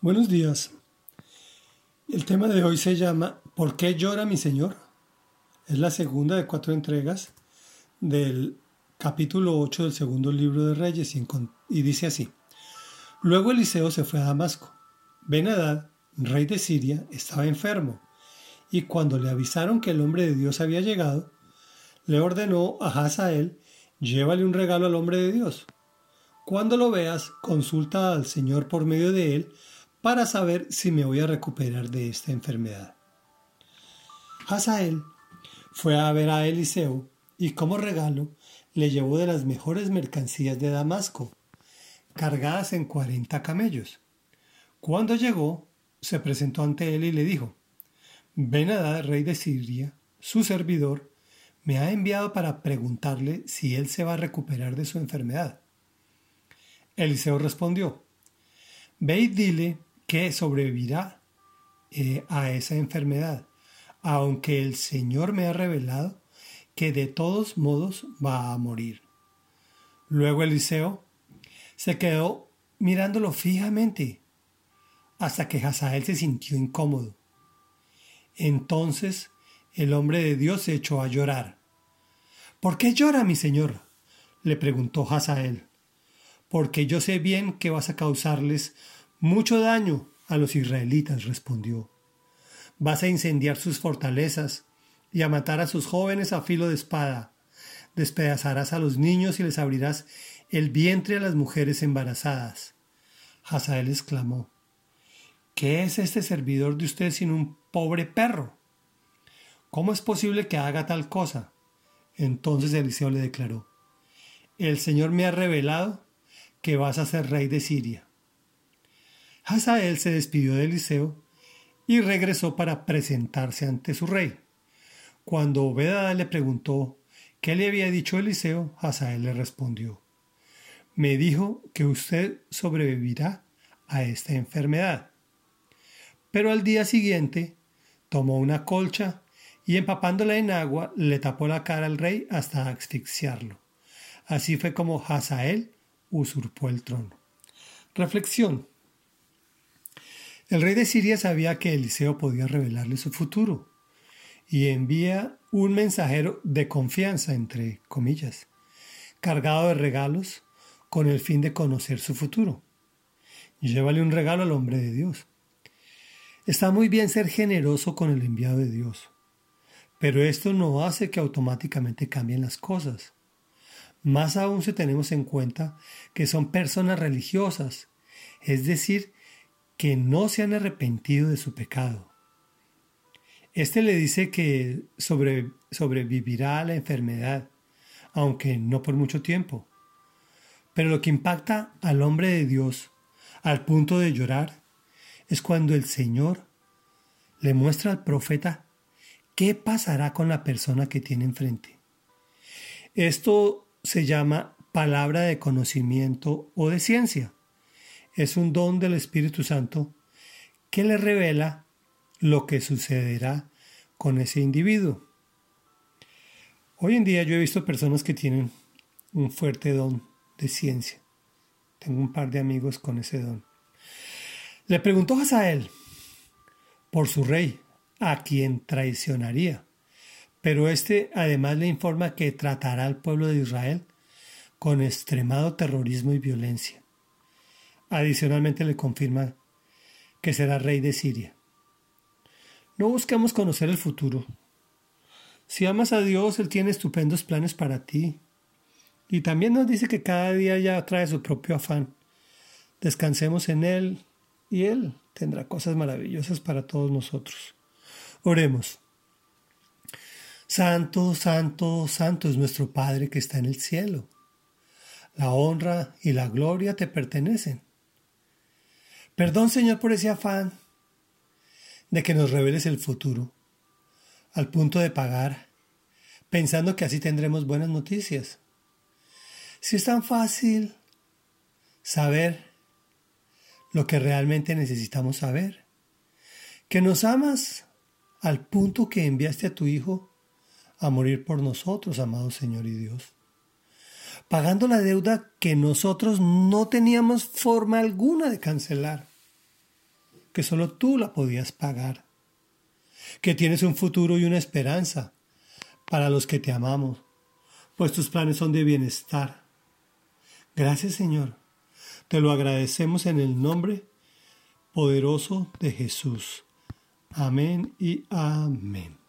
Buenos días. El tema de hoy se llama ¿Por qué llora mi Señor? Es la segunda de cuatro entregas del capítulo 8 del segundo libro de Reyes y, dice así. Luego Eliseo se fue a Damasco. Ben-Hadad, rey de Siria, estaba enfermo y cuando le avisaron que el hombre de Dios había llegado, le ordenó a Hazael, llévale un regalo al hombre de Dios. Cuando lo veas, consulta al Señor por medio de él para saber si me voy a recuperar de esta enfermedad. Hazael fue a ver a Eliseo y como regalo le llevó de las mejores mercancías de Damasco, cargadas en cuarenta camellos. Cuando llegó, se presentó ante él y le dijo, Ben rey de Siria, su servidor, me ha enviado para preguntarle si él se va a recuperar de su enfermedad. Eliseo respondió, Ve y dile que sobrevivirá eh, a esa enfermedad, aunque el Señor me ha revelado que de todos modos va a morir. Luego Eliseo se quedó mirándolo fijamente hasta que Hazael se sintió incómodo. Entonces el hombre de Dios se echó a llorar. ¿Por qué llora, mi señor? le preguntó Hazael. Porque yo sé bien que vas a causarles mucho daño a los israelitas, respondió. Vas a incendiar sus fortalezas y a matar a sus jóvenes a filo de espada. Despedazarás a los niños y les abrirás el vientre a las mujeres embarazadas. Hazael exclamó, ¿Qué es este servidor de usted sin un pobre perro? ¿Cómo es posible que haga tal cosa? Entonces Eliseo le declaró, El Señor me ha revelado que vas a ser rey de Siria. Hazael se despidió de Eliseo y regresó para presentarse ante su rey. Cuando Obedada le preguntó qué le había dicho Eliseo, Hazael le respondió: Me dijo que usted sobrevivirá a esta enfermedad. Pero al día siguiente tomó una colcha y empapándola en agua le tapó la cara al rey hasta asfixiarlo. Así fue como Hazael usurpó el trono. Reflexión. El rey de Siria sabía que Eliseo podía revelarle su futuro y envía un mensajero de confianza, entre comillas, cargado de regalos con el fin de conocer su futuro. Llévale un regalo al hombre de Dios. Está muy bien ser generoso con el enviado de Dios, pero esto no hace que automáticamente cambien las cosas. Más aún si tenemos en cuenta que son personas religiosas, es decir, que no se han arrepentido de su pecado. Este le dice que sobrevivirá a la enfermedad, aunque no por mucho tiempo. Pero lo que impacta al hombre de Dios al punto de llorar es cuando el Señor le muestra al profeta qué pasará con la persona que tiene enfrente. Esto se llama palabra de conocimiento o de ciencia es un don del Espíritu Santo que le revela lo que sucederá con ese individuo. Hoy en día yo he visto personas que tienen un fuerte don de ciencia. Tengo un par de amigos con ese don. Le preguntó Hazael por su rey, a quien traicionaría. Pero este además le informa que tratará al pueblo de Israel con extremado terrorismo y violencia. Adicionalmente le confirma que será rey de Siria. No busquemos conocer el futuro. Si amas a Dios, Él tiene estupendos planes para ti. Y también nos dice que cada día ya trae su propio afán. Descansemos en Él y Él tendrá cosas maravillosas para todos nosotros. Oremos. Santo, santo, santo es nuestro Padre que está en el cielo. La honra y la gloria te pertenecen. Perdón, Señor, por ese afán de que nos reveles el futuro, al punto de pagar, pensando que así tendremos buenas noticias. Si es tan fácil saber lo que realmente necesitamos saber, que nos amas al punto que enviaste a tu Hijo a morir por nosotros, amado Señor y Dios pagando la deuda que nosotros no teníamos forma alguna de cancelar. que solo tú la podías pagar, que tienes un futuro y una esperanza para los que te amamos, pues tus planes son de bienestar. Gracias Señor, te lo agradecemos en el nombre poderoso de Jesús. Amén y amén.